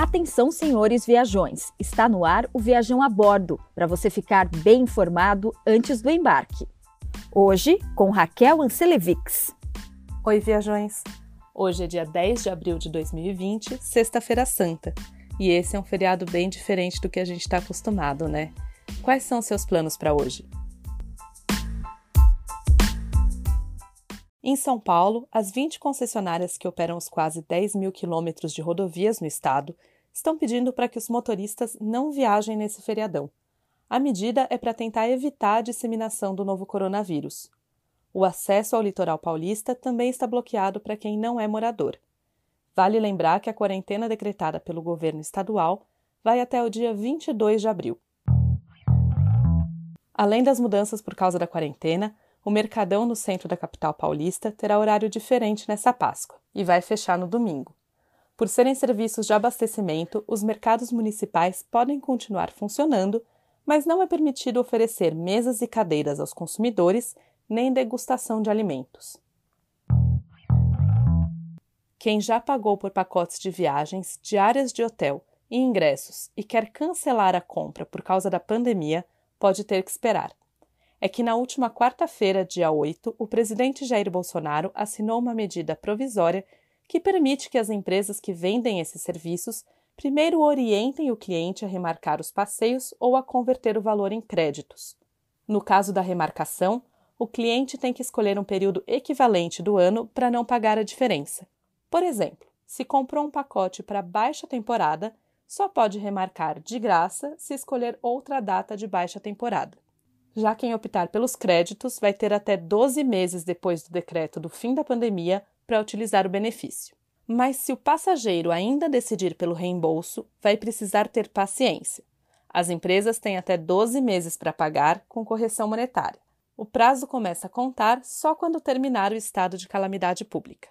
Atenção, senhores viajões! Está no ar o Viajão a Bordo, para você ficar bem informado antes do embarque. Hoje, com Raquel Ancelevics. Oi, viajões! Hoje é dia 10 de abril de 2020, Sexta-feira Santa. E esse é um feriado bem diferente do que a gente está acostumado, né? Quais são os seus planos para hoje? Em São Paulo, as 20 concessionárias que operam os quase 10 mil quilômetros de rodovias no estado estão pedindo para que os motoristas não viajem nesse feriadão. A medida é para tentar evitar a disseminação do novo coronavírus. O acesso ao litoral paulista também está bloqueado para quem não é morador. Vale lembrar que a quarentena decretada pelo governo estadual vai até o dia 22 de abril. Além das mudanças por causa da quarentena, o Mercadão no centro da capital paulista terá horário diferente nessa Páscoa e vai fechar no domingo. Por serem serviços de abastecimento, os mercados municipais podem continuar funcionando, mas não é permitido oferecer mesas e cadeiras aos consumidores nem degustação de alimentos. Quem já pagou por pacotes de viagens, diárias de hotel e ingressos e quer cancelar a compra por causa da pandemia, pode ter que esperar. É que na última quarta-feira, dia 8, o presidente Jair Bolsonaro assinou uma medida provisória que permite que as empresas que vendem esses serviços primeiro orientem o cliente a remarcar os passeios ou a converter o valor em créditos. No caso da remarcação, o cliente tem que escolher um período equivalente do ano para não pagar a diferença. Por exemplo, se comprou um pacote para baixa temporada, só pode remarcar de graça se escolher outra data de baixa temporada. Já quem optar pelos créditos vai ter até 12 meses depois do decreto do fim da pandemia para utilizar o benefício. Mas se o passageiro ainda decidir pelo reembolso, vai precisar ter paciência. As empresas têm até 12 meses para pagar com correção monetária. O prazo começa a contar só quando terminar o estado de calamidade pública.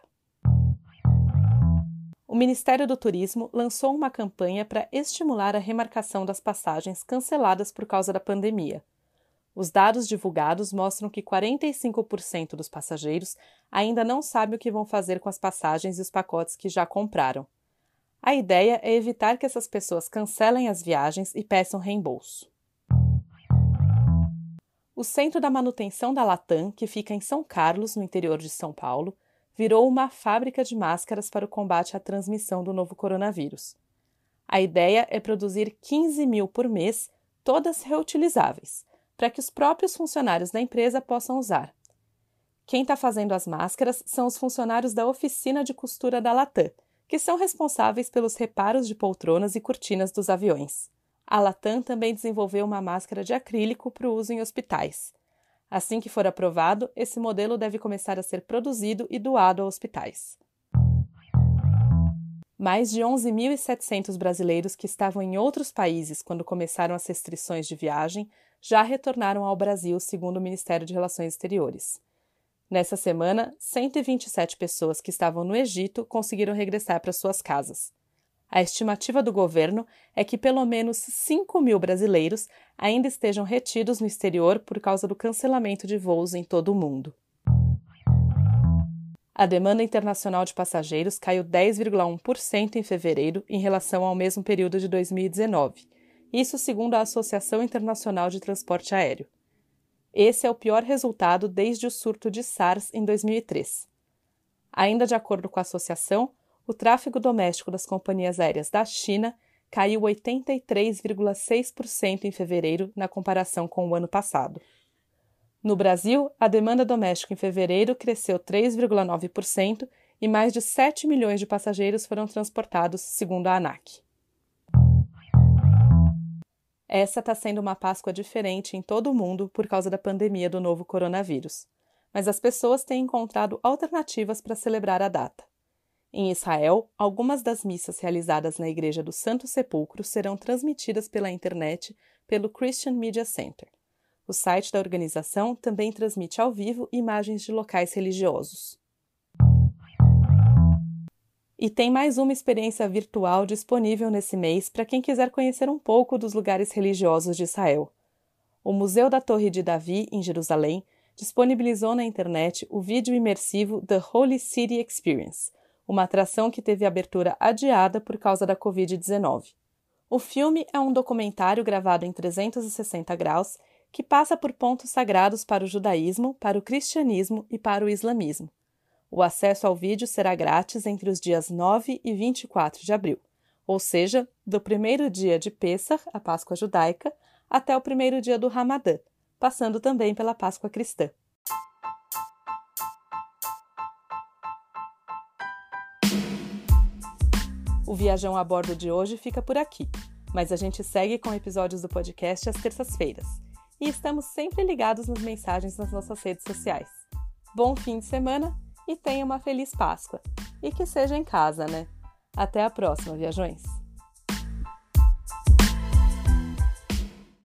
O Ministério do Turismo lançou uma campanha para estimular a remarcação das passagens canceladas por causa da pandemia. Os dados divulgados mostram que 45% dos passageiros ainda não sabem o que vão fazer com as passagens e os pacotes que já compraram. A ideia é evitar que essas pessoas cancelem as viagens e peçam reembolso. O Centro da Manutenção da Latam, que fica em São Carlos, no interior de São Paulo, virou uma fábrica de máscaras para o combate à transmissão do novo coronavírus. A ideia é produzir 15 mil por mês, todas reutilizáveis para que os próprios funcionários da empresa possam usar. Quem está fazendo as máscaras são os funcionários da oficina de costura da Latam, que são responsáveis pelos reparos de poltronas e cortinas dos aviões. A Latam também desenvolveu uma máscara de acrílico para o uso em hospitais. Assim que for aprovado, esse modelo deve começar a ser produzido e doado a hospitais. Mais de 11.700 brasileiros que estavam em outros países quando começaram as restrições de viagem já retornaram ao Brasil, segundo o Ministério de Relações Exteriores. Nessa semana, 127 pessoas que estavam no Egito conseguiram regressar para suas casas. A estimativa do governo é que pelo menos 5 mil brasileiros ainda estejam retidos no exterior por causa do cancelamento de voos em todo o mundo. A demanda internacional de passageiros caiu 10,1% em fevereiro em relação ao mesmo período de 2019 isso segundo a Associação Internacional de Transporte Aéreo. Esse é o pior resultado desde o surto de SARS em 2003. Ainda de acordo com a associação, o tráfego doméstico das companhias aéreas da China caiu 83,6% em fevereiro na comparação com o ano passado. No Brasil, a demanda doméstica em fevereiro cresceu 3,9% e mais de 7 milhões de passageiros foram transportados, segundo a ANAC. Essa está sendo uma Páscoa diferente em todo o mundo por causa da pandemia do novo coronavírus. Mas as pessoas têm encontrado alternativas para celebrar a data. Em Israel, algumas das missas realizadas na Igreja do Santo Sepulcro serão transmitidas pela internet pelo Christian Media Center. O site da organização também transmite ao vivo imagens de locais religiosos. E tem mais uma experiência virtual disponível nesse mês para quem quiser conhecer um pouco dos lugares religiosos de Israel. O Museu da Torre de Davi, em Jerusalém, disponibilizou na internet o vídeo imersivo The Holy City Experience, uma atração que teve abertura adiada por causa da Covid-19. O filme é um documentário gravado em 360 graus que passa por pontos sagrados para o judaísmo, para o cristianismo e para o islamismo. O acesso ao vídeo será grátis entre os dias 9 e 24 de abril, ou seja, do primeiro dia de Pessah, a Páscoa judaica, até o primeiro dia do Ramadã, passando também pela Páscoa cristã. O Viajão a Bordo de hoje fica por aqui, mas a gente segue com episódios do podcast às terças-feiras e estamos sempre ligados nas mensagens nas nossas redes sociais. Bom fim de semana e tenha uma feliz Páscoa! E que seja em casa, né? Até a próxima, viajões!